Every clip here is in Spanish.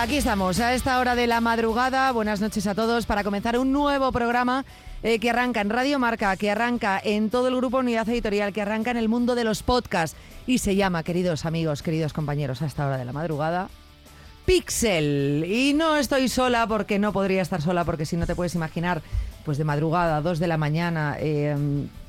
aquí estamos, a esta hora de la madrugada. Buenas noches a todos para comenzar un nuevo programa eh, que arranca en Radio Marca, que arranca en todo el grupo Unidad Editorial, que arranca en el mundo de los podcasts y se llama, queridos amigos, queridos compañeros, a esta hora de la madrugada, Pixel. Y no estoy sola porque no podría estar sola porque si no te puedes imaginar, pues de madrugada, dos de la mañana, eh,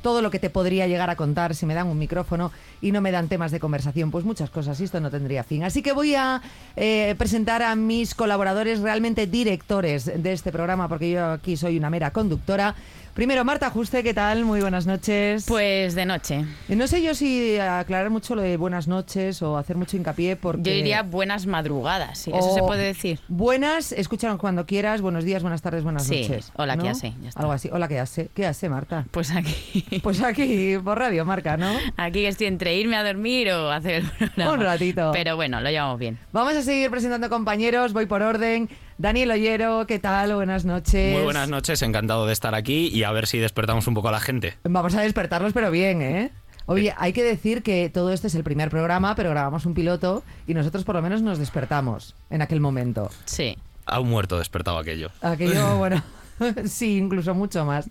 todo lo que te podría llegar a contar si me dan un micrófono y no me dan temas de conversación, pues muchas cosas, y esto no tendría fin. Así que voy a eh, presentar a mis colaboradores, realmente directores de este programa, porque yo aquí soy una mera conductora. Primero, Marta Juste, ¿qué tal? Muy buenas noches. Pues de noche. Eh, No sé yo si aclarar mucho lo de buenas noches o hacer mucho hincapié porque... Yo diría buenas madrugadas, sí, eso se puede decir. Buenas, escúchanos cuando quieras, buenos días, buenas tardes, buenas Sí, noches. hola, ¿qué ¿no? hace? Ya está. Algo así. Hola, ¿qué hace? ¿Qué hace, Marta? Pues aquí. Pues aquí, por Radio Marca, ¿no? Aquí estoy entre irme a dormir o hacer el programa. Un ratito. Pero bueno, lo llevamos bien. Vamos a seguir presentando compañeros, voy por orden. Daniel Ollero, ¿qué tal? Buenas noches. Muy buenas noches, encantado de estar aquí y a ver si despertamos un poco a la gente. Vamos a despertarlos, pero bien, ¿eh? Oye, hay que decir que todo este es el primer programa, pero grabamos un piloto y nosotros por lo menos nos despertamos en aquel momento. Sí. A un muerto despertado aquello. Aquello, bueno, sí, incluso mucho más.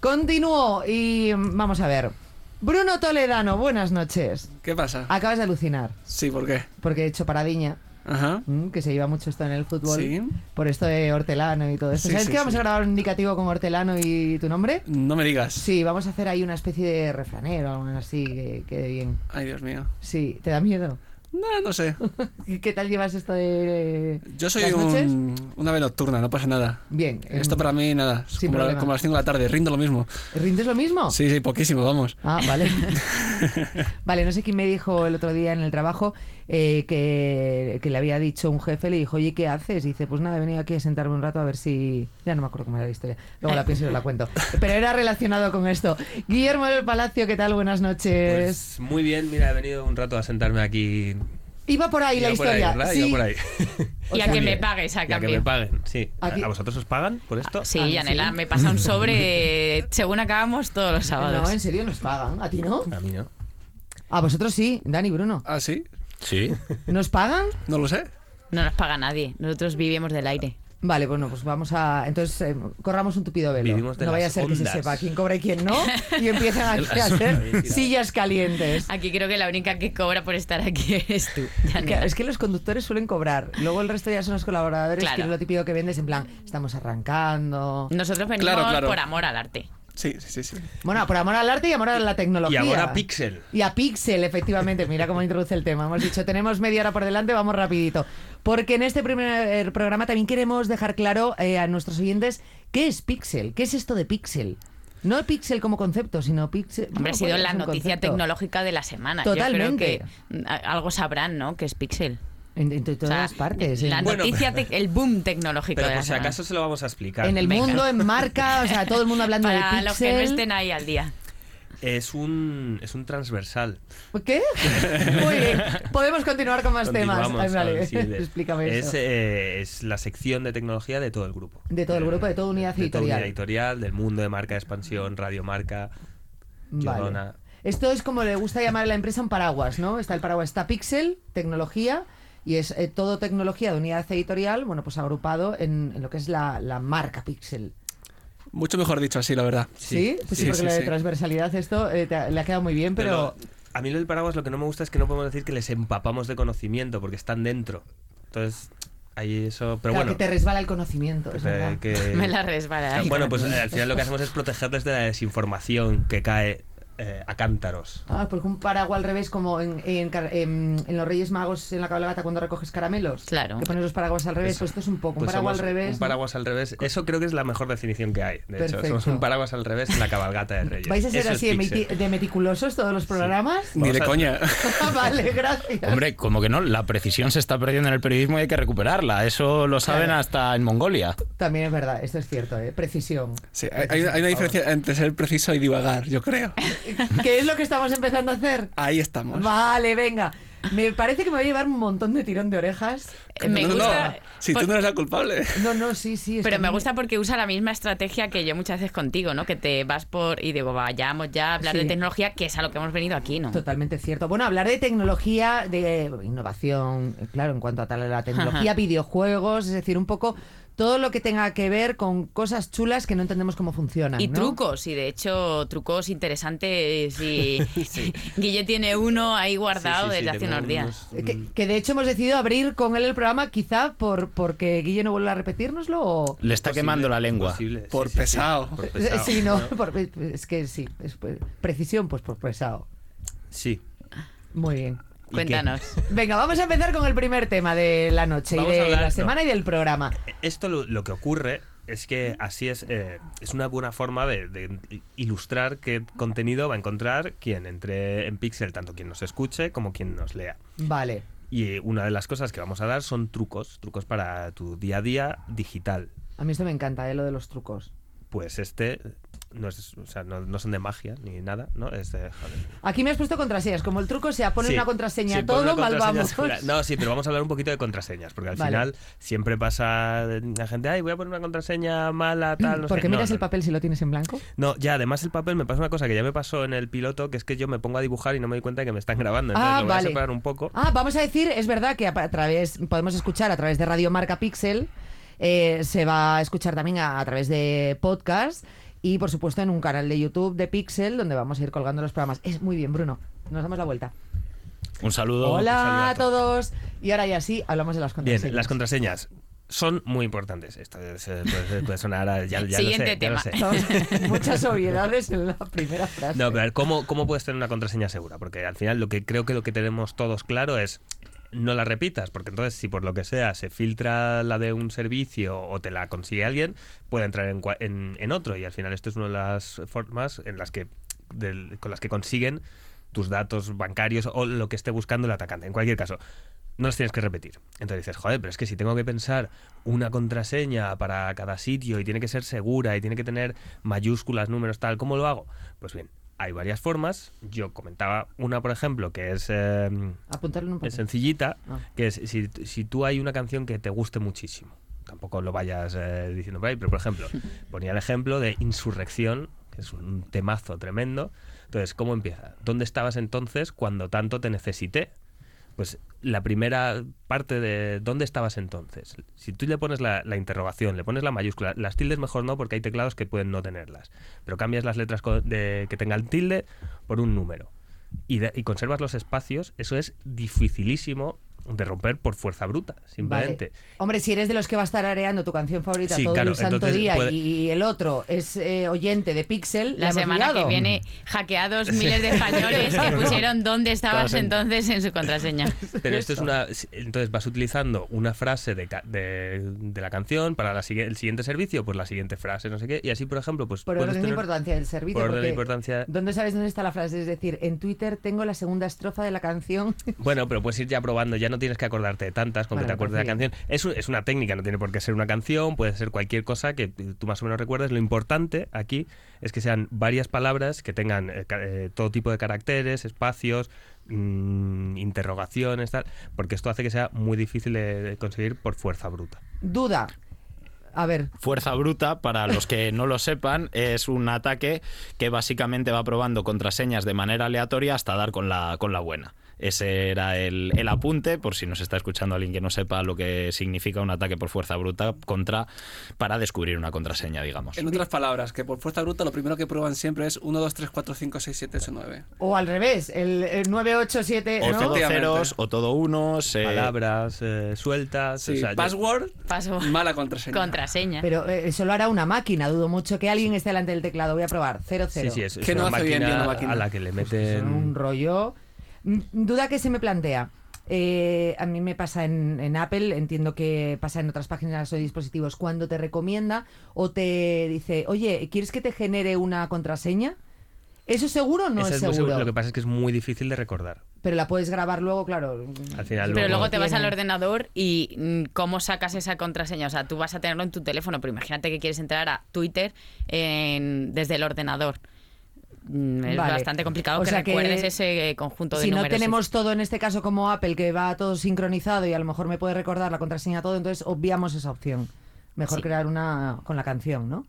Continúo y vamos a ver. Bruno Toledano, buenas noches. ¿Qué pasa? Acabas de alucinar, Sí, ¿por qué? porque he hecho paradiña, Ajá. mm, que se lleva mucho esto en el fútbol, Sí. por esto de Hortelano y todo esto. Sí, ¿Sabes sí, que vamos a grabar un indicativo con Hortelano y tu nombre? No me digas. Sí, vamos a hacer ahí una especie de refranero, algo así, que quede bien. Ay, Dios mío. Sí, ¿te da miedo? No, no sé. ¿Y ¿Qué tal llevas esto de Yo soy un, una ave nocturna, no pasa nada. Bien. em, Esto para mí, nada. Sin como, la- como las 5 de la tarde, rindo lo mismo. ¿Rindes lo mismo? Sí, sí, poquísimo, vamos. Ah, vale. vale, no sé quién me dijo el otro día en el trabajo eh, que, que le había dicho un jefe, le dijo, oye, ¿qué haces? Y dice, pues nada, he venido aquí a sentarme un rato a ver si... Ya no me acuerdo cómo era la historia. Luego la pienso y os la cuento. Pero era relacionado con esto. Guillermo del Palacio, ¿qué tal? Buenas noches. Pues muy bien, mira, he venido un rato a sentarme aquí. Iba por ahí la Iba por ahí, historia. ¿verdad? sí. Iba por ahí. Y a que me pagues a Y a que cambio. me paguen, sí. Aquí- ¿A vosotros os pagan por esto? Sí, Ah, Yanela, ¿sí? me pasa un sobre según acabamos todos los sábados. No, en serio, nos pagan. ¿A ti no? A mí no. A vosotros sí, Dani, Bruno. ¿Ah, sí? Sí. ¿Nos pagan? No lo sé. No nos paga nadie. Nosotros vivimos del aire. Vale, bueno, pues vamos a. Entonces, eh, corramos un tupido velo. Vivimos de no vaya a ser que se sepa quién cobra y quién no. Y empiezan aquí a hacer sillas calientes. Aquí creo que la única que cobra por estar aquí eres tú, es que los conductores suelen cobrar. Luego el resto ya son los colaboradores, Claro. que es lo típico que vendes en plan, estamos arrancando. Nosotros venimos Claro, claro. por amor al arte. Sí, sí, sí. sí. Bueno, por amor al arte y amor a la Y tecnología. ahora Pixel. Y a Pixel, efectivamente. Mira cómo introduce el tema. Hemos dicho, tenemos media hora por delante, vamos rapidito. Porque en este primer programa también queremos dejar claro eh, a nuestros oyentes qué es Pixel, qué es esto de Pixel. No Pixel como concepto, sino Pixel... Hombre, ha sido la noticia concepto. tecnológica de la semana. Totalmente. Yo creo que a- algo sabrán, ¿no? Que es Pixel. En, en todas O sea, las partes. La Bueno, noticia, el boom tecnológico Pero de la por si semana. acaso se lo vamos a explicar. en el Venga. mundo, en marca, o sea, todo el mundo hablando de Para Pixel. los que no estén ahí al día. Es un, es un transversal. ¿Qué? Muy bien. Podemos continuar con más temas. Ay, vale. sí, de- Explícame es, eso. eh, es la sección de tecnología de todo el grupo. De todo el grupo, de toda unidad De toda editorial. unidad editorial, del mundo de marca de expansión, radio marca, Vale. Esto es como le gusta llamar a la empresa un paraguas, ¿no? Está el paraguas, está Pixel, tecnología, y es eh, todo tecnología de unidad editorial, bueno, pues agrupado en, en lo que es la, la marca Pixel. Mucho mejor dicho así, la verdad. ¿Sí? Pues sí, sí, porque sí, lo de sí. transversalidad, esto eh, te- le ha quedado muy bien, pero... a mí lo del paraguas lo que no me gusta es que no podemos decir que les empapamos de conocimiento porque están dentro. Entonces, ahí eso. Pero claro, bueno. que te resbala el conocimiento, es que- Me la resbala. ahí. Bueno, pues al final lo que hacemos es protegerles de la desinformación que cae eh, a cántaros. Ah, porque un paraguas al revés, como en, en en- en los Reyes Magos en la cabalgata cuando recoges caramelos. Claro. Que pones los paraguas al revés, Eso. pues esto es un poco. Un Pues paraguas al revés. Un paraguas al revés. Eso creo que es la mejor definición que hay. De hecho, Perfecto. somos un paraguas al revés en la cabalgata de Reyes. ¿Vais a ser Eso es así de, meticulosos todos los programas? Ni Vamos de a- coña. vale, gracias. Hombre, como que no, la precisión se está perdiendo en el periodismo y hay que recuperarla. Eso lo saben Claro. hasta en Mongolia. También es verdad, esto es cierto, ¿eh? precisión. Sí, hay- hay una diferencia entre ser preciso y divagar, yo creo. ¿Qué es lo que estamos empezando a hacer? Ahí estamos. Vale, venga. Me parece que me voy a llevar un montón de tirón de orejas. Me No, gusta. no. Si por- tú no eres la culpable. No, no, sí, sí. Pero me gusta porque usa la misma estrategia que yo muchas veces contigo, ¿no? Que te vas por y digo, vayamos ya a hablar Sí. de tecnología, que es a lo que hemos venido aquí, ¿no? Totalmente cierto. Bueno, hablar de tecnología, de innovación, eh, claro, en cuanto a tal a la tecnología, videojuegos, es decir, un poco todo lo que tenga que ver con cosas chulas que no entendemos cómo funcionan. Y ¿no? trucos, y de hecho, trucos interesantes. Y Guille tiene uno ahí guardado Sí, sí, sí, desde hace unos días. unos- Que, que de hecho hemos decidido abrir con él el programa, quizá por porque Guille no vuelva a repetírnoslo o. Le está Posible, quemando la lengua. posible, sí, Por sí, sí. pesado. Por pesado. Sí, no, por- es que sí, es pues, precisión, pues por pesado. Sí. Muy bien. Cuéntanos. Venga, vamos a empezar con el primer tema de la noche Vamos y de hablar- la no. semana y del programa. Esto lo, lo que ocurre es que así es, eh, es una buena forma de, de ilustrar qué contenido va a encontrar quien entre en Pixel, tanto quien nos escuche como quien nos lea. Vale. Y una de las cosas que vamos a dar son trucos, trucos para tu día a día digital. A mí esto me encanta, ¿eh? lo de los trucos. Pues este no, es, o sea, no, no son de magia ni nada, ¿no? Es de. Aquí me has puesto contraseñas. Como el truco sea poner Sí, una contraseña sí, todo, una mal vamos. segura. No, sí, pero vamos a hablar un poquito de contraseñas, porque al Vale. final siempre pasa la gente, ay, voy a poner una contraseña mala, tal, no sé Porque qué". No, miras el papel si lo tienes en blanco. No, ya, además el papel me pasa una cosa que ya me pasó en el piloto, que es que yo me pongo a dibujar y no me doy cuenta de que me están grabando. Entonces Ah, lo voy vale. a separar un poco. Ah, vamos a decir, es verdad que a, a través, podemos escuchar a través de Radio Marca Pixel, eh, se va a escuchar también a, a través de podcast y por supuesto en un canal de YouTube de Pixel donde vamos a ir colgando los programas. Es muy bien, Bruno. Nos damos la vuelta. Un saludo. Hola saludo a a todos. Y ahora ya sí, hablamos de las contraseñas. Bien, las contraseñas son muy importantes. Esto es, eh, puede, puede sonar a- ya, ya Siguiente lo sé, ya tema. lo sé. Vamos, Muchas obviedades en la primera frase. No, pero a ver, ¿cómo, ¿cómo puedes tener una contraseña segura? Porque al final lo que creo que lo que tenemos todos claro es no la repitas, porque entonces si por lo que sea se filtra la de un servicio o te la consigue alguien, puede entrar en, en, en otro y al final esto es una de las formas en las que del- con las que consiguen tus datos bancarios o lo que esté buscando el atacante. En cualquier caso, no los tienes que repetir. Entonces dices, joder, pero es que si tengo que pensar una contraseña para cada sitio y tiene que ser segura y tiene que tener mayúsculas, números, tal, ¿cómo lo hago? Pues bien, hay varias formas. Yo comentaba una, por ejemplo, que es, eh, un sencillita, Ah. que es si, si tú hay una canción que te guste muchísimo. Tampoco lo vayas eh, diciendo por ahí, pero por ejemplo, ponía el ejemplo de Insurrección, que es un temazo tremendo. Entonces, ¿cómo empieza? ¿Dónde estabas entonces cuando tanto te necesité? Pues la primera parte de ¿dónde estabas entonces? Si tú le pones la, la interrogación, le pones la mayúscula, las tildes mejor no porque hay teclados que pueden no tenerlas, pero cambias las letras de, que tengan tilde por un número y, de- y conservas los espacios, eso es dificilísimo de romper por fuerza bruta, simplemente. Vale. Hombre, si eres de los que va a estar areando tu canción favorita Sí, todo claro, el santo entonces día puede- y el otro es eh, oyente de Pixel, La semana que viene, hackeados miles de españoles que pusieron dónde estabas Estabas en- entonces en su contraseña. Pero esto es una. Entonces vas utilizando una frase de, de, de la canción para la, el siguiente servicio, pues la siguiente frase, no sé qué. Y así, por ejemplo, pues. Por orden de importancia del servicio. por orden de importancia. ¿Dónde sabes dónde está la frase? Es decir, en Twitter tengo la segunda estrofa de la canción. Bueno, pero puedes ir ya probando, ya no tienes que acordarte de tantas, con que te acuerdes de la pues canción. Es, es una técnica, no tiene por qué ser una canción, puede ser cualquier cosa que tú más o menos recuerdes. Lo importante aquí es que sean varias palabras que tengan eh, eh, todo tipo de caracteres, espacios, mm, interrogaciones, tal, porque esto hace que sea muy difícil de- de conseguir por fuerza bruta. Duda. A ver, Fuerza bruta, para los que no lo sepan, es un ataque que básicamente va probando contraseñas de manera aleatoria hasta dar con la, con la buena. Ese era el, el apunte, por si nos está escuchando alguien que no sepa lo que significa un ataque por fuerza bruta contra para descubrir una contraseña, digamos. En otras palabras, que por fuerza bruta lo primero que prueban siempre es 1, 2, 3, 4, 5, 6, 7, 8, 9. o al revés, el, el 987, O ¿no? todo ceros, o todo unos. eh, Palabras eh, sueltas. Sí, o sea, yo- password, Paso. mala contraseña. Contraseña. Pero eh, eso lo hará una máquina, dudo mucho que alguien esté delante del teclado. Voy a probar, 00. Sí, sí, es, es Que no una hace máquina bien la máquina. a la que le Son meten. un rollo. Mm, Duda que se me plantea. Eh, a mí me pasa en, en Apple, entiendo que pasa en otras páginas o dispositivos, cuando te recomienda o te dice, oye, ¿quieres que te genere una contraseña? ¿Eso seguro o no es seguro? seguro. Lo que pasa es que es muy difícil de recordar. Pero la puedes grabar luego, claro. Al final Pero luego te vas al ordenador y mm, cómo sacas esa contraseña. O sea, tú vas a tenerlo en tu teléfono, pero imagínate que quieres entrar a Twitter en- desde el ordenador. Mm, es Vale. bastante complicado O que sea que recuerdes ese conjunto de Si no números. tenemos todo en este caso como Apple, que va todo sincronizado y a lo mejor me puede recordar la contraseña todo, entonces obviamos esa opción. Mejor Sí. crear una con la canción, ¿no?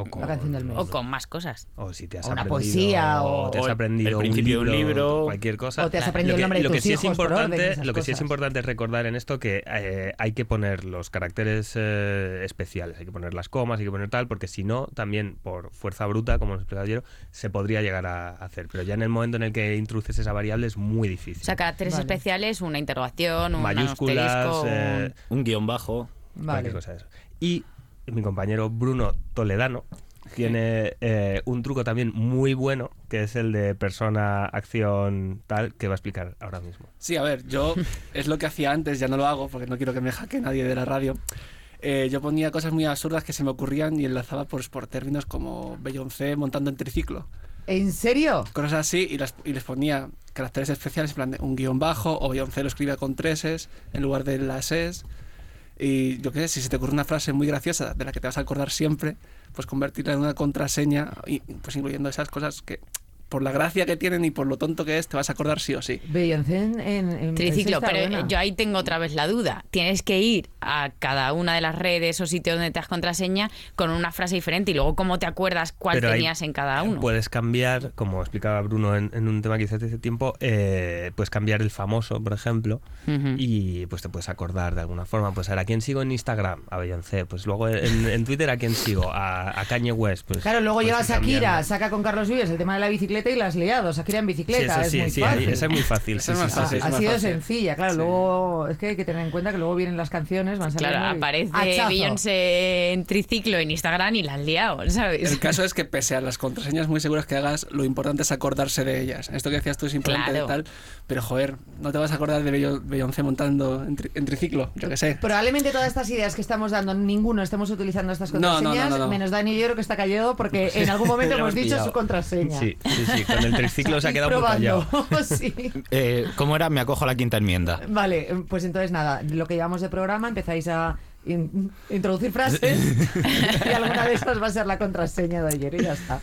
O con, La canción del mes. O con más cosas. O si te has O una aprendido, poesía, o- te has o el aprendido principio de un libro. cualquier cosa. O te has Lo aprendido el que- nombre de lo que tus sí es hijos por importante, Lo que sí es importante es recordar en esto que eh, hay que poner los caracteres eh, especiales, hay que poner las comas, hay que poner tal, porque si no, también por fuerza bruta, como nos explicaba ayer, se podría llegar a hacer. Pero ya en el momento en el que introduces esa variable es muy difícil. O sea, caracteres Vale. especiales, una interrogación, un Mayúsculas, asterisco, un- eh, Un guion bajo. Vale. cualquier cosa de eso. Y mi compañero Bruno Toledano tiene eh, un truco también muy bueno, que es el de persona, acción, tal, que va a explicar ahora mismo. Sí, a ver, yo es lo que hacía antes, ya no lo hago porque no quiero que me hackee nadie de la radio. Eh, yo ponía cosas muy absurdas que se me ocurrían y enlazaba por, por términos como Beyoncé montando en triciclo. ¿En serio? Cosas así y, las- y les ponía caracteres especiales, en plan de un guion bajo o Beyoncé lo escribía con tres es en lugar de las es. Y yo qué sé, si se te ocurre una frase muy graciosa de la que te vas a acordar siempre, pues convertirla en una contraseña, y, pues incluyendo esas cosas que por la gracia que tienen y por lo tonto que es, te vas a acordar sí o sí. Beyoncé en, en- Triciclo, pero buena. yo ahí tengo otra vez la duda. Tienes que ir a cada una de las redes o sitios donde te das contraseña con una frase diferente y luego cómo te acuerdas cuál Pero ahí tenías en cada uno. Puedes cambiar, como explicaba Bruno en, en un tema que hice hace tiempo, eh, puedes cambiar el famoso, por ejemplo, y pues te puedes acordar de alguna forma. Pues a ver, ¿a quién sigo en Instagram? A Beyoncé. Pues luego en, en Twitter, ¿a quién sigo? A, a Kanye West. Pues, Claro, luego pues llega ir Shakira, cambiando. saca con Carlos Vives el tema de la bicicleta y la has liado. Shakira en Sí, bicicleta, eso es sí, muy sí, fácil. esa es muy fácil. Sí, más sí, sí, sí. ha más sido fácil. sencilla, claro. Sí. Luego es que hay que tener en cuenta que luego vienen las canciones, van. Claro, aparece. Beyoncé en triciclo en Instagram y la has liado, ¿sabes? El caso es que pese a las contraseñas muy seguras que hagas, lo importante es acordarse de ellas. Esto que decías tú es importante Claro. y tal, pero joder, no te vas a acordar de Beyo- Beyoncé montando en, tri- en triciclo, yo qué sé. Probablemente todas estas ideas que estamos dando, ninguno estemos utilizando estas No, no, no, contraseñas, no, no. menos Dani y yo que está callado porque en algún momento hemos hemos dicho pillado. su contraseña. Sí, sí, sí, con el triciclo se ha quedado muy probando. callado. sí. Eh, ¿Cómo era? Me acojo a la quinta enmienda. Vale, pues entonces nada, lo que llevamos de programa empezáis a in- introducir frases y alguna de esas va a ser la contraseña de ayer y ya está.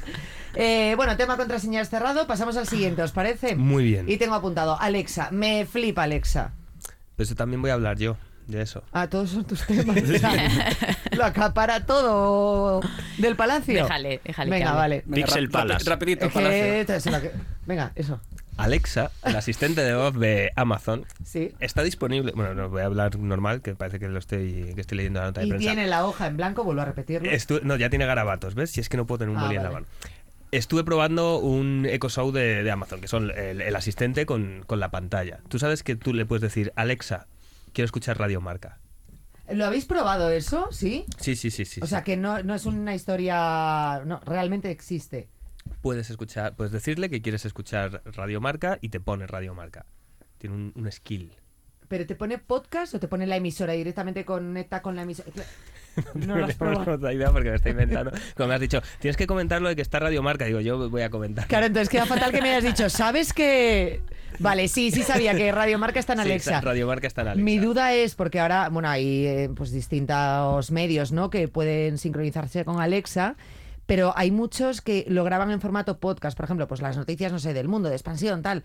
Eh, bueno, tema contraseñas cerrado, pasamos al siguiente, ¿os parece? Muy bien. Y tengo apuntado, Alexa, me flipa Alexa. Pues también voy a hablar yo de eso. Ah, todos son tus temas. o sea, lo acapara todo del palacio. Déjale, déjale Venga, vale. Venga, Pixel Palace. rapidito, Palacio. que- Venga, eso. Alexa, el asistente de voz de Amazon, Sí. está disponible. Bueno, no voy a hablar normal, que parece que lo estoy, que estoy leyendo la nota de Y prensa. tiene la hoja en blanco, vuelvo a repetirlo. Estu- no, ya tiene garabatos, ¿ves? Si es que no puedo tener un Ah, boli en la mano. Estuve probando un Echo Show de, de Amazon, que son el, el asistente con, con la pantalla. Tú sabes que tú le puedes decir, Alexa, quiero escuchar Radio Marca. ¿Lo habéis probado eso? ¿Sí? Sí, sí, sí, sí. o sea, que no, no es una historia... No, realmente existe. Puedes escuchar, puedes decirle que quieres escuchar Radio Marca y te pone Radio Marca. Tiene un, un skill. ¿Pero te pone podcast o te pone la emisora directamente conecta con la emisora? No tengo probado. otra idea porque me está inventando. Como me has dicho, tienes que comentar lo de que está Radio Marca. Digo, yo voy a comentar. Claro, entonces queda fatal que me hayas dicho, ¿sabes que...? Vale, sí, sí sabía que Radio Marca está en Sí, Alexa. Radio Marca está en Alexa. Mi duda es, porque ahora, bueno, hay eh, pues distintos medios, ¿no? Que pueden sincronizarse con Alexa, pero hay muchos que lo graban en formato podcast, por ejemplo, pues las noticias, no sé, del mundo, de expansión, tal.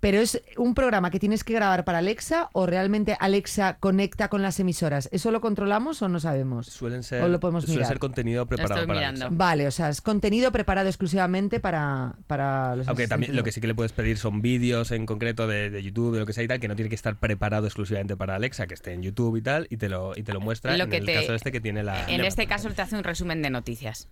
Pero es un programa que tienes que grabar para Alexa o realmente Alexa conecta con las emisoras. ¿Eso lo controlamos o no sabemos? Suelen ser, O lo podemos suele mirar. ser contenido preparado estoy para mirando. Alexa. Vale, o sea, es contenido preparado exclusivamente para, para los Aunque también lo que sí que le puedes pedir son vídeos en concreto de, de YouTube, de lo que sea y tal, que no tiene que estar preparado exclusivamente para Alexa, que esté en YouTube y tal, y te lo, y te lo muestra Lo en que el te- caso este que tiene la... En la- este caso te hace un resumen de noticias.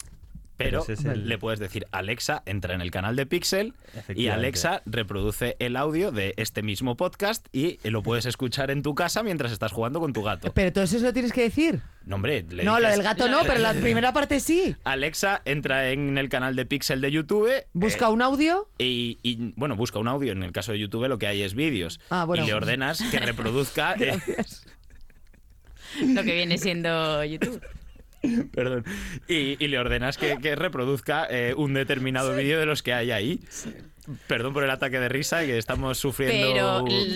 Pero Pero ese es el- le puedes decir, Alexa, entra en el canal de Pixel y. Alexa reproduce el audio de este mismo podcast y lo puedes escuchar en tu casa mientras estás jugando con tu gato. Pero todo eso lo tienes que decir. No, hombre, le no, lo del gato no, pero la primera parte sí. Alexa, entra en el canal de Pixel de YouTube. Busca eh, un audio. Y, y, bueno, busca un audio. En el caso de YouTube lo que hay es vídeos. Ah, bueno. Y le ordenas que reproduzca. eh, Lo que viene siendo YouTube. perdón. Y, y le ordenas que, que reproduzca eh, un determinado vídeo de los que hay ahí. Perdón por el ataque de risa que estamos sufriendo Pero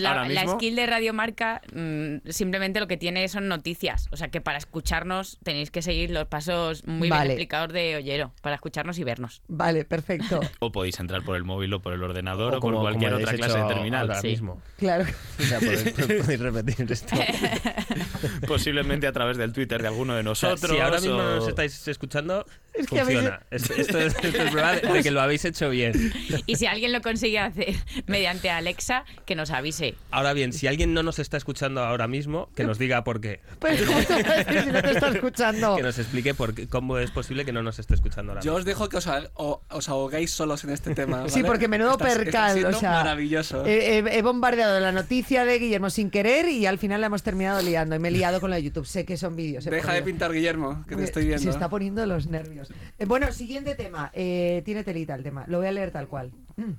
ahora la, skill de Radiomarca mm, simplemente lo que tiene son noticias. O sea que para escucharnos tenéis que seguir los pasos muy Vale. bien explicados de Ollero para escucharnos y vernos. Vale, perfecto. O podéis entrar por el móvil o por el ordenador o, O por cualquier otra clase de terminal. Ahora Sí. mismo. Claro. O sea, podéis, podéis repetir esto. Posiblemente a través del Twitter de alguno de O sea, nosotros. si ahora mismo o- no nos estáis escuchando, Es que habéis- funciona. Esto, esto es, esto es prueba de, de que lo habéis hecho bien. Y si alguien lo consigue hacer mediante Alexa, que nos avise. Ahora bien, si alguien no nos está escuchando ahora mismo, que nos diga por qué. Pues justo si no te está escuchando. Que nos explique por qué- cómo es posible que no nos esté escuchando ahora Yo mismo. os dejo que os, a- o- os ahoguéis solos en este tema. Sí, porque menudo Está- está percal, o sea, maravilloso. He, he- he bombardeado la noticia de Guillermo sin querer y al final la hemos terminado liando y me he liado con la de YouTube. Sé que son vídeos. eh, Deja de pintar, Guillermo, que te Me- estoy viendo. Se está poniendo los nervios. Eh, bueno, siguiente tema. Eh, tiene telita el tema. Lo voy a leer tal cual. Mm.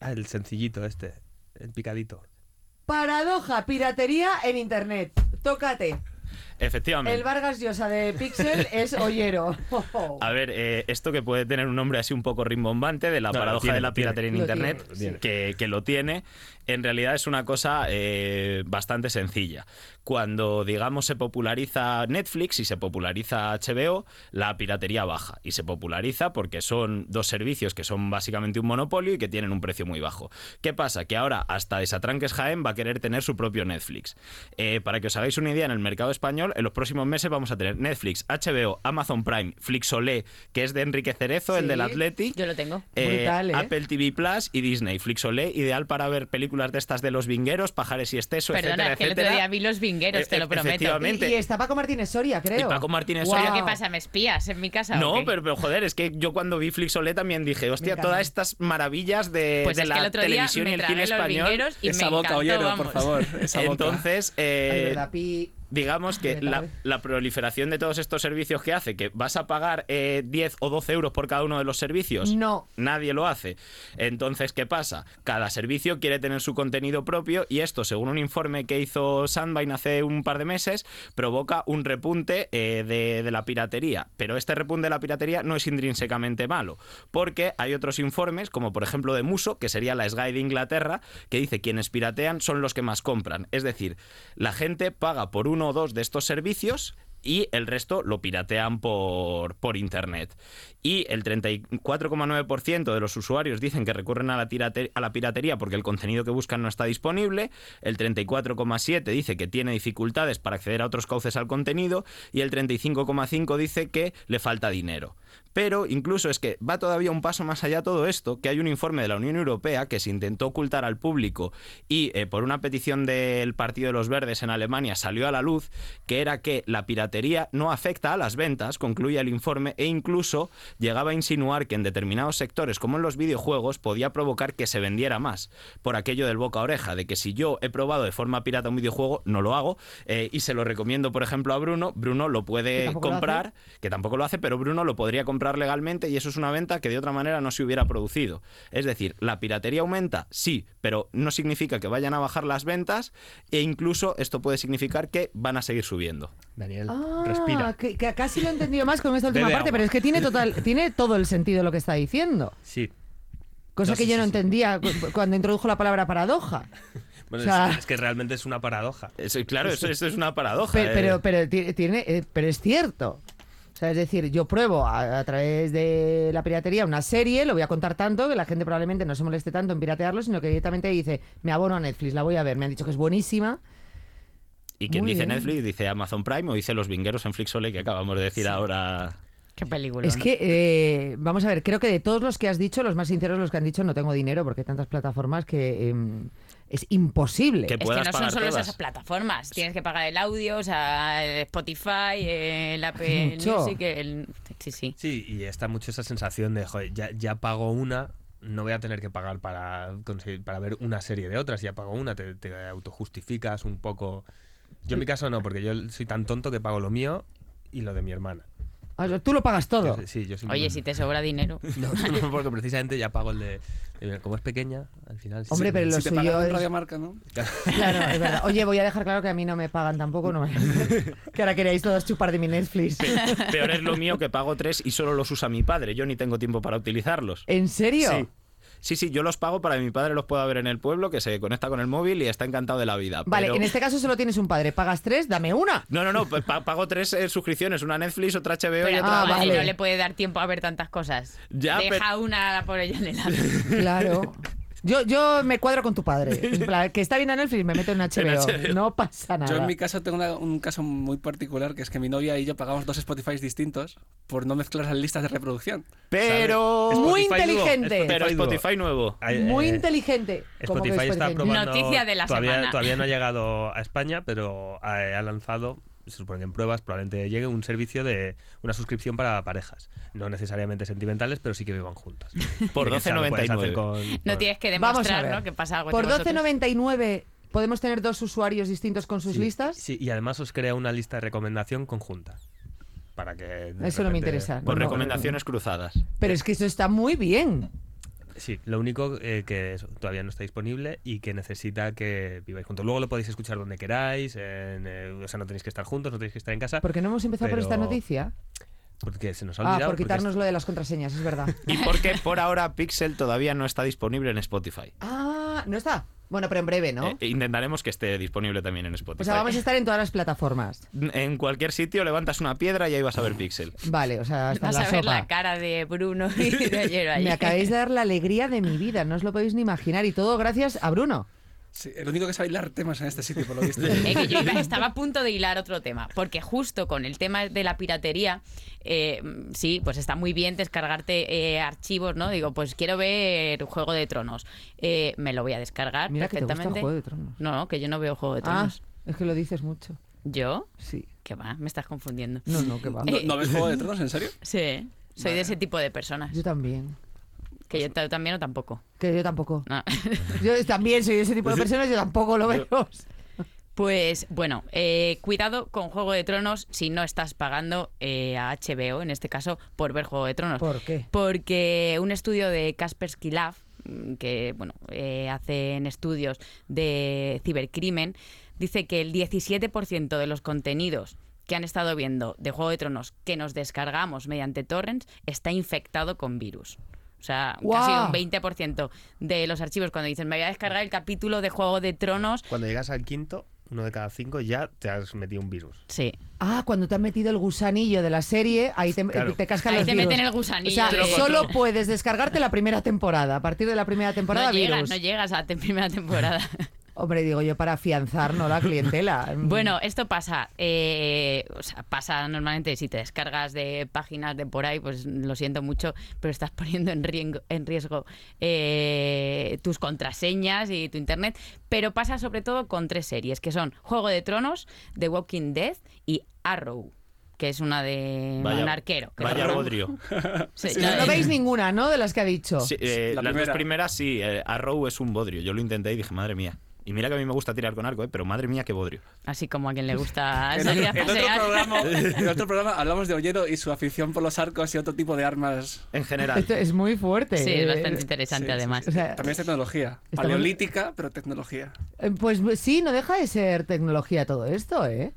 Ah, el sencillito este, el picadito. Paradoja, piratería en internet. Tócate. Efectivamente. El Vargas Llosa de Pixel es Ollero. A ver, eh, esto que puede tener un nombre así un poco rimbombante de la No, paradoja tiene, de la tiene. piratería en Internet, tiene. Que, que lo tiene, en realidad es una cosa eh, bastante sencilla. Cuando, digamos, se populariza Netflix y se populariza HBO, la piratería baja. Y se populariza porque son dos servicios que son básicamente un monopolio y que tienen un precio muy bajo. ¿Qué pasa? Que ahora hasta Desatranques Jaén va a querer tener su propio Netflix. Eh, para que os hagáis una idea, en el mercado español, en los próximos meses vamos a tener Netflix, HBO, Amazon Prime, Flixolé, que es de Enrique Cerezo, el del Atleti. Yo lo tengo. eh, Brutal, ¿eh? Apple TV Plus y Disney. Flixolé, ideal para ver películas de estas de los vingueros, pajares y esteso, Perdona, etcétera, que el otro etcétera. día vi los vingueros, E- te lo e- prometo. efectivamente. Y, y está Paco Martínez Soria, creo. Y Paco Martínez Guau. Soria, ¿Pero qué pasa? ¿Me espías en mi casa? No, pero, pero, joder, es que yo cuando vi Flixolé también dije, hostia, todas estas maravillas de, Pues de es la que el otro día televisión y el cine los español. vingueros y Esa me boca, encantó, Ollero, vamos. por favor. Esa boca. Entonces, eh, digamos que la, la proliferación de todos estos servicios que hace, que vas a pagar eh, 10 o 12 euros por cada uno de los servicios. No. Nadie lo hace. Entonces, ¿qué pasa? Cada servicio quiere tener su contenido propio y esto, según un informe que hizo Sandvine hace un par de meses, provoca un repunte eh, de, de la piratería. Pero este repunte de la piratería no es intrínsecamente malo, porque hay otros informes, como por ejemplo de Muso, que sería la SGAE de Inglaterra, que dice quienes piratean son los que más compran. Es decir, la gente paga por uno o dos de estos servicios y el resto lo piratean por, por internet. Y el 34,9% de los usuarios dicen que recurren a la, a la piratería porque el contenido que buscan no está disponible, el 34,7% dice que tiene dificultades para acceder a otros cauces al contenido y el 35,5% dice que le falta dinero. Pero incluso es que va todavía un paso más allá todo esto, que hay un informe de la Unión Europea que se intentó ocultar al público y eh, por una petición del Partido de los Verdes en Alemania salió a la luz, que era que la piratería no afecta a las ventas, concluye el informe, e incluso llegaba a insinuar que en determinados sectores, como en los videojuegos, podía provocar que se vendiera más, por aquello del boca a oreja, de que si yo he probado de forma pirata un videojuego, no lo hago, eh, y se lo recomiendo, por ejemplo, a Bruno, Bruno lo puede comprar, que tampoco lo hace, pero Bruno lo podría comprar legalmente y eso es una venta que de otra manera no se hubiera producido. Es decir, ¿la piratería aumenta? Sí, pero no significa que vayan a bajar las ventas e incluso esto puede significar que van a seguir subiendo. Daniel, Ah, respira. Que, que casi lo he entendido más con esta última Bebe parte, agua. pero es que tiene, total, tiene todo el sentido lo que está diciendo. Sí. Cosa No, que sí, yo sí, no sí. entendía cu- cuando introdujo la palabra paradoja. Bueno, O sea- es, es que realmente es una paradoja. Eso- claro, eso, eso es una paradoja. Pero, eh. pero, pero ti- tiene, eh, pero es cierto. O sea, es decir, yo pruebo a, a través de la piratería una serie, lo voy a contar tanto que la gente probablemente no se moleste tanto en piratearlo, sino que directamente dice, me abono a Netflix, la voy a ver. Me han dicho que es buenísima. y quien muy dice bien. Netflix dice Amazon Prime o dice Los Vingueros en Flixole que acabamos de decir ahora. Qué película. Es ¿no? que, eh, vamos a ver, creo que de todos los que has dicho, los más sinceros los que han dicho, no tengo dinero porque hay tantas plataformas que em, es imposible. Que Es que no son solo todas. esas plataformas. Tienes que pagar el audio, o sea, el Spotify, el Apple Mucho. Music, el... Sí, sí. Sí, y está mucho esa sensación de, joder, ya, ya pago una, no voy a tener que pagar para conseguir, para ver una serie de otras, ya pago una, te, te autojustificas un poco. Yo en mi caso no, porque yo soy tan tonto que pago lo mío y lo de mi hermana. O sea, Tú lo pagas todo. Yo- sí, yo soy Oye, si te sobra dinero. No, no, porque precisamente ya pago el de... Como es pequeña, al final... sí. Hombre, pero lo si te suyo pagan es- un radiomarca, ¿no? Claro, es verdad. Oye, voy a dejar claro que a mí no me pagan tampoco, no me- que ahora queréis todos chupar de mi Netflix. Peor es lo mío que pago tres y solo los usa mi padre. Yo ni tengo tiempo para utilizarlos. ¿En serio? Sí. Sí, sí, yo los pago para que mi padre los pueda ver en el pueblo, que se conecta con el móvil y está encantado de la vida. Vale, pero- en este caso solo tienes un padre. ¿Pagas tres? Dame una. No, no, no, pa- pago tres eh, suscripciones, una Netflix, otra HBO y Pero otra... Ah, vale, no le puede dar tiempo a ver tantas cosas. Ya, Deja pero- una por ella en el. Claro. Yo, yo me cuadro con tu padre. En plan, que está bien en Netflix, me meto en HBO. HBO. No pasa nada. Yo en mi caso tengo una- un caso muy particular, que es que mi novia y yo pagamos dos Spotify distintos por no mezclar las listas de reproducción. Pero... ¿Sabes? Muy Spotify nuevo, inteligente. Pero. Spotify nuevo. Ay, Muy eh, inteligente. ¿Cómo que Spotify está probando. Noticia de la todavía, semana. Todavía no ha llegado a España, pero ha, ha lanzado, se supone que en pruebas, probablemente llegue un servicio de una suscripción para parejas. No necesariamente sentimentales, pero sí que vivan juntas. Por Que lo puedes hacer 12,99. con- No tienes que Vamos a demostrar, ver. ¿no? Que pasa algo Por entre vosotros. 12.99 podemos tener dos usuarios distintos con sus Sí, listas. Sí, y además os crea una lista de recomendación conjunta. Para que. Eso no me interesa. Por No, no. recomendaciones cruzadas. Pero es que eso está muy bien. Sí, lo único eh, que eso, todavía no está disponible y que necesita que viváis juntos. Luego lo podéis escuchar donde queráis, en, eh, o sea, no tenéis que estar juntos, no tenéis que estar en casa. ¿Por qué no hemos empezado por esta noticia? Porque se nos ha Ah, olvidado. por porque quitarnos lo de las contraseñas, es verdad. Y porque por ahora Pixel todavía no está disponible en Spotify. Ah, no está. Bueno, pero en breve, ¿no? Eh, intentaremos que esté disponible también en Spotify. o sea, vamos a estar en todas las plataformas. En cualquier sitio levantas una piedra y ahí vas a ver Pixel. Vale, o sea, hasta Vas la a ver sopa. la cara de Bruno y de ayer ahí. Me acabáis de dar la alegría de mi vida, no os lo podéis ni imaginar. Y todo gracias a Bruno. Sí, el único que sabe hilar temas en este sitio, por lo visto. Eh, que yo iba- estaba a punto de hilar otro tema, porque justo con el tema de la piratería, eh, sí, pues está muy bien descargarte eh, archivos, ¿no? Digo, pues quiero ver Juego de Tronos, Eh, me lo voy a descargar Mira que te gusta perfectamente. Juego de Tronos. No, no, que yo no veo Juego de Ah, Tronos. es que lo dices mucho. ¿Yo? Sí. ¿Qué va? Me estás confundiendo. No, no, que va. ¿No, ¿no ves Juego de Tronos, en serio? Sí, soy de ese tipo de personas. Yo también. Que yo ta- también o tampoco. Que yo tampoco. No. Yo también soy ese tipo de personas, yo tampoco lo veo. Pues bueno, eh, cuidado con Juego de Tronos si no estás pagando eh, a HBO, en este caso, por ver Juego de Tronos. ¿Por qué? Porque un estudio de Kaspersky Lab, mm, que bueno, eh, hacen estudios de cibercrimen, dice que el 17% de los contenidos que han estado viendo de Juego de Tronos que nos descargamos mediante torrents está infectado con virus. O sea, casi ¡Guau! un 20% de los archivos cuando dicen me voy a descargar el capítulo de Juego de Tronos, Cuando llegas al quinto, uno de cada cinco, ya te has metido un virus. sí. Ah, cuando te han metido el gusanillo de la serie, ahí te, Claro. te cascan Ahí los te virus. meten el gusanillo O sea, de- solo puedes descargarte la primera temporada. A partir de la primera temporada, no llegas, no llegas a la primera temporada. Hombre, digo yo, para afianzar, ¿no? La clientela. Bueno, esto pasa, eh, o sea, pasa normalmente si te descargas de páginas de por ahí, pues lo siento mucho, pero estás poniendo en riesgo, en riesgo eh, tus contraseñas y tu internet. Pero pasa sobre todo con tres series, que son Juego de Tronos, The Walking Dead y Arrow, que es una de Vaya- un arquero. que Vaya bodrio. Sí, No, no veis ninguna, ¿no? De las que ha dicho. Sí, eh, La las primera. dos primeras sí, eh, Arrow es un bodrio. Yo lo intenté y dije, madre mía. Y mira que a mí me gusta tirar con arco, eh, pero madre mía, qué bodrio. Así como a quien le gusta En salir a otro, en otro pasear. programa, en otro programa hablamos de Ollero y su afición por los arcos y otro tipo de armas. En general. Esto es muy fuerte. Sí, es eh. bastante interesante Sí, sí, además. O sea, También es tecnología. Estamos- Paleolítica, pero tecnología. eh, pues sí, no deja de ser tecnología todo esto, ¿eh?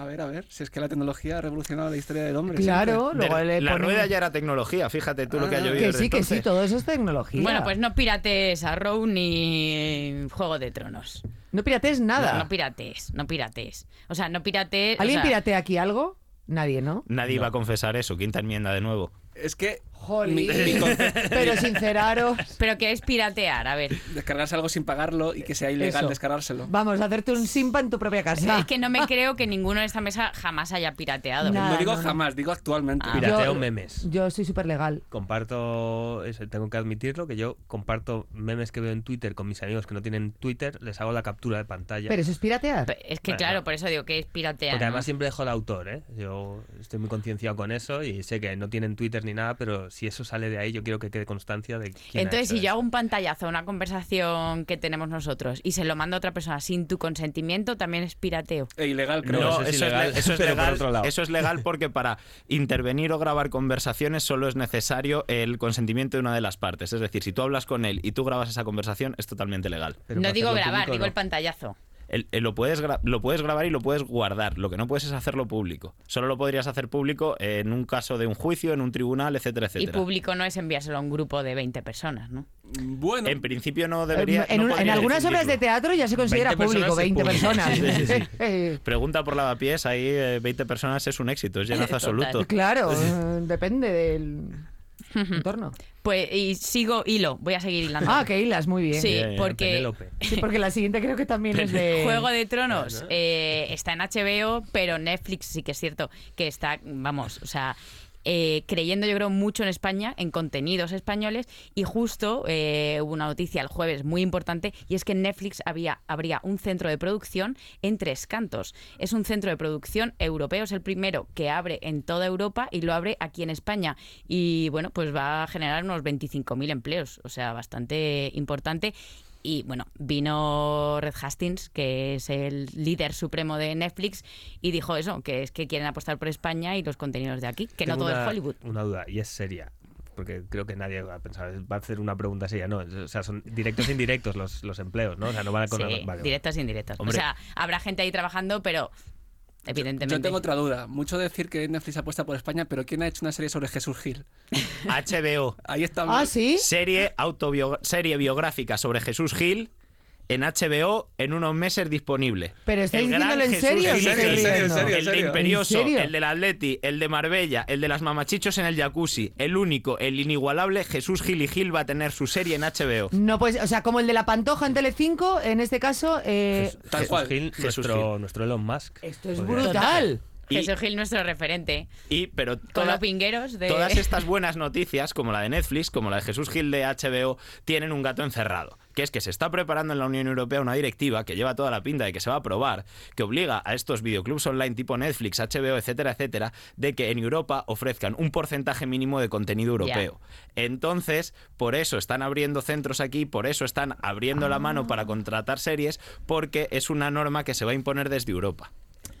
A ver, a ver, si es que la tecnología ha revolucionado la historia del hombre. Claro, luego le la ponen- rueda ya era tecnología, fíjate tú lo que ha Ah, llovido Que sí, que sí, todo eso es tecnología. Bueno, pues no pirates Arrow ni Juego de Tronos. No pirates nada. No, no pirates, no pirates. O sea, no pirates. o ¿Alguien sea, piratea aquí algo? Nadie, ¿no? Nadie iba a confesar eso, quinta enmienda de nuevo. Es que Jolín. Pero sinceraros. Pero ¿qué es piratear? A ver. descargarse algo sin pagarlo y que sea ilegal Eso. descargárselo. Vamos a hacerte un simpa en tu propia casa. Es que no me creo que ninguno de esta mesa jamás haya pirateado. Nada. no digo no, no. jamás, digo actualmente. Ah. Pirateo Yo- memes. Yo soy súper legal. Comparto, eso, tengo que admitirlo, que yo comparto memes que veo en Twitter con mis amigos que no tienen Twitter, les hago la captura de pantalla. Pero eso es piratear. Es que Bueno, claro, no. por eso digo que es piratear. Porque ¿no? además siempre dejo el autor, ¿eh? Yo estoy muy concienciado con eso y sé que no tienen Twitter ni nada, pero si eso sale de ahí, yo quiero que quede constancia de quién ha Entonces, hecho si yo hago un pantallazo, una conversación que tenemos nosotros y se lo mando a otra persona sin tu consentimiento, también es pirateo. E ilegal, creo. No, No, eso es ilegal, le- eso es pero por legal. otro lado. Eso es legal porque para intervenir o grabar conversaciones solo es necesario el consentimiento de una de las partes. Es decir, si tú hablas con él y tú grabas esa conversación, es totalmente legal. Pero no digo grabar, público, digo no. el pantallazo. El- el- lo, puedes lo puedes grabar y lo puedes guardar. Lo que no puedes es hacerlo público. Solo lo podrías hacer público en un caso de un juicio, en un tribunal, etcétera, Y etcétera. público no es enviárselo a un grupo de 20 personas, ¿no? Bueno, En principio no debería. en, no en algunas obras de teatro ya se considera 20 público, personas es 20 público. personas. Sí, sí, sí. Eh, Pregunta por lavapiés, ahí eh, 20 personas es un éxito, es llenazo absoluto. claro, eh, depende del entorno. Pues, y sigo hilo, voy a seguir hilando. Ah, que hilas, muy bien. Sí, Bien, porque. Sí, porque la siguiente creo que también es de... Juego de Tronos eh, está en HBO, pero Netflix sí que es cierto que está, vamos, o sea, eh, creyendo yo creo mucho en España, en contenidos españoles, y justo eh, hubo una noticia el jueves muy importante, y es que en Netflix había, habría un centro de producción en Tres Cantos. Es un centro de producción europeo, es el primero que abre en toda Europa y lo abre aquí en España. Y bueno, pues va a generar unos 25.000 empleos, o sea, bastante importante. Y bueno, vino Red Hastings, que es el líder supremo de Netflix, y dijo eso, que es que quieren apostar por España y los contenidos de aquí, que no todo una, es Hollywood. Una duda, y es seria. Porque creo que nadie va a pensar, va a hacer una pregunta seria. No, o sea, son directos e indirectos los, los empleos, ¿no? O sea, no van a con. Sí, vale. directos e indirectos. Hombre. O sea, habrá gente ahí trabajando, pero evidentemente... yo tengo otra duda. Mucho decir que Netflix apuesta por España, pero ¿quién ha hecho una serie sobre Jesús Gil? HBO, Ahí está. Ah, ¿sí? serie, serie biográfica sobre Jesús Gil en HBO en unos meses disponible. Pero estáis diciéndolo en serio, ¿en serio, en el- serio, en serio, El de? Imperioso, ¿En serio? el del Atleti, el de Marbella, el de las mamachichos en el jacuzzi, el único, el inigualable Jesús Gil y Gil va a tener su serie en HBO. No, pues, o sea, como el de la Pantoja en Telecinco, en este caso, eh, Jesús- Tal cual. Gil, Jesús nuestro, nuestro Elon Musk. esto es brutal. Y- Jesús Gil, nuestro referente. Y, pero Con toda- los pingueros de... Todas estas buenas noticias, como la de Netflix, como la de Jesús Gil de HBO, tienen un gato encerrado. Que es que se está preparando en la Unión Europea una directiva que lleva toda la pinta de que se va a aprobar, que obliga a estos videoclubs online tipo Netflix, HBO, etcétera, etcétera, de que en Europa ofrezcan un porcentaje mínimo de contenido europeo. Entonces, por eso están abriendo centros aquí, por eso están abriendo la mano para contratar series, porque es una norma que se va a imponer desde Europa.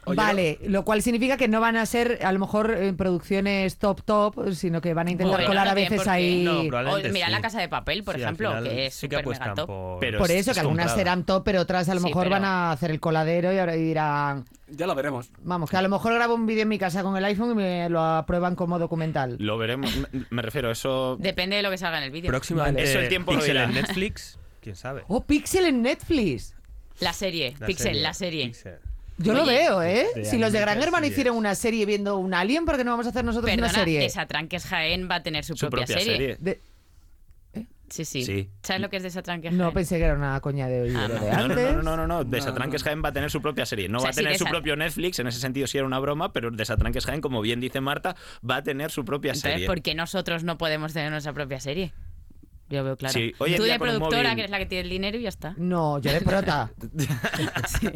Oye, vale, lo cual significa que no van a ser a lo mejor eh, producciones top top, sino que van a intentar Bueno, colar a veces ahí. No, O mira sí. La Casa de Papel, por Sí, ejemplo, final que es sí que súper mega apuestan top. por... Pero Por es- eso, es que algunas comprada. serán top, pero otras a lo Sí, mejor pero- van a hacer el coladero y ahora dirán, Ya lo veremos. vamos, que a lo mejor grabo un vídeo en mi casa con el iPhone y me lo aprueban como documental. Lo veremos, me- me refiero, eso Depende de lo que salga en el vídeo. Próximamente Vale. Eso el tiempo Pixel en Netflix, quién sabe. Oh, Pixel en Netflix. La serie, La Pixel, serie, la serie. Pixel. Yo lo Oye, veo, ¿eh? de si los de Gran Hermano hicieron una serie viendo un alien, ¿por qué no vamos a hacer nosotros Perdona, una serie? Desatranques Jaén va a tener su, su propia serie. De- Sí, sí, Sí. ¿Sabes lo que es Desatranques No Jaén? pensé que era una coña de hoy Ah, de no. No, no, antes. no, no, no, no. No, Desatranques no. Jaén va a tener su propia serie. No O sea, va a sí, tener su propio Netflix, en ese sentido sí era una broma, pero Desatranques Jaén, como bien dice Marta, va a tener su propia Entonces, serie. ¿por qué nosotros no podemos tener nuestra propia serie? Yo veo claro. Sí, Tú de productora, móvil- que eres la que tiene el dinero y ya está. No, yo de prota. Sí.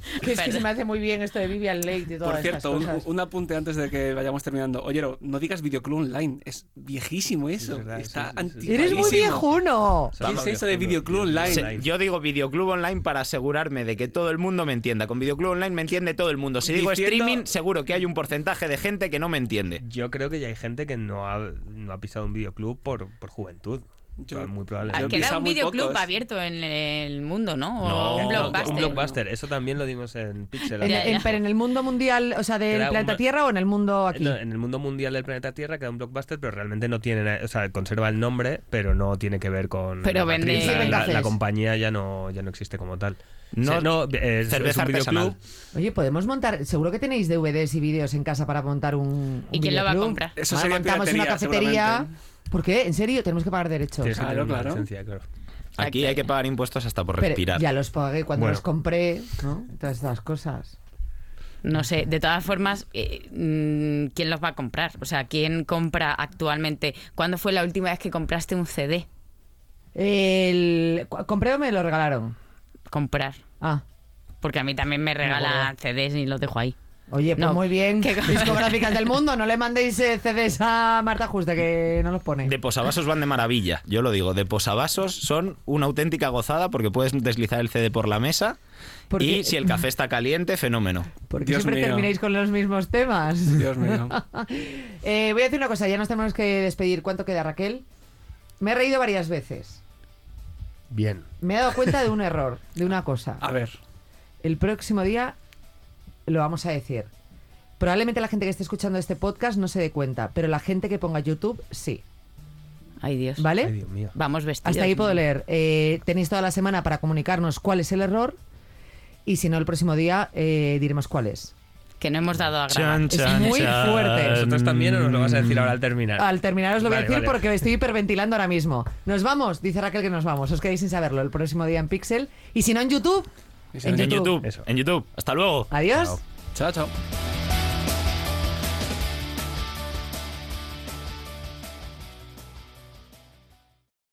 que es que se me hace muy bien esto de Vivian Lake y todas Por cierto, estas un, cosas. un apunte antes de que vayamos terminando. Oye, no digas videoclub online. Es viejísimo eso. es verdad, Está sí, sí, sí. anticuadísimo. Eres muy viejuno. ¿Qué es eso de videoclub online? Yo digo videoclub online para asegurarme de que todo el mundo me entienda. Con videoclub online me entiende todo el mundo. Si digo Diciendo- streaming, seguro que hay un porcentaje de gente que no me entiende. Yo creo que ya hay gente que no ha, no ha pisado un videoclub por, por juventud. Yo- muy he Queda pisado un videoclub abierto en el mundo, ¿no? O No, un blockbuster. Un blockbuster, eso también lo dimos en Pixel. En, en- pero en el mundo mundial, o sea, del planeta Tierra o en el mundo aquí. No, en el mundo mundial del planeta Tierra queda un blockbuster, pero realmente no tiene, o sea, conserva el nombre, pero no tiene que ver con Pero la vende- matriz. Sí, La- compañía ya no ya no existe como tal. No- O sea, no, es, cerveza es un videoclub. Oye, podemos montar. Seguro que tenéis DVDs y vídeos en casa para montar un. un ¿Y quién lo va a videoclub. comprar? Eso Ahora sería montamos una cafetería. ¿Por qué? ¿En serio? Tenemos que pagar derechos. Tienes que Claro, tener una claro. licencia, claro. Aquí hay que pagar impuestos hasta por Pero respirar. ya los pagué cuando Bueno. los compré, ¿no? Todas estas cosas. No sé, de todas formas, eh, mm, ¿quién los va a comprar? O sea, ¿quién compra actualmente? ¿Cuándo fue la última vez que compraste un CD? El... cu- ¿Compré o me lo regalaron? Comprar. Ah. Porque a mí también me regalan CDs y los dejo ahí. Oye, pues No. muy bien. ¿Qué- Discográficas del mundo, no le mandéis eh, CDs a Marta Juste, que no los pone. De posavasos van de maravilla, yo lo digo. De posavasos son una auténtica gozada porque puedes deslizar el CD por la mesa Porque- y si el café está caliente, fenómeno. Porque Dios siempre mío. termináis con los mismos temas. Dios mío. Eh, voy a decir una cosa, ya nos tenemos que despedir. ¿Cuánto queda, Raquel? Me he reído varias veces. Bien. Me he dado cuenta de un error, de una cosa. A ver. El próximo día lo vamos a decir. Probablemente la gente que esté escuchando este podcast no se dé cuenta, pero la gente que ponga YouTube sí. Ay, Dios. ¿Vale? Ay, Dios mío. Vamos vestidos. Hasta ahí puedo leer. Eh, tenéis toda la semana para comunicarnos cuál es el error y si no, el próximo día eh, diremos cuál es. Que no hemos dado a grabar. Chan, Es muy chan. fuerte. ¿Vosotros también o nos lo vas a decir ahora al terminar? Al terminar os lo voy a decir vale. porque estoy hiperventilando ahora mismo. Nos vamos, dice Raquel que nos vamos. Os quedáis sin saberlo el próximo día en Pixel. Y si no en YouTube, en YouTube. YouTube. Eso. En YouTube. Hasta luego. Adiós. Chao. Chao, chao.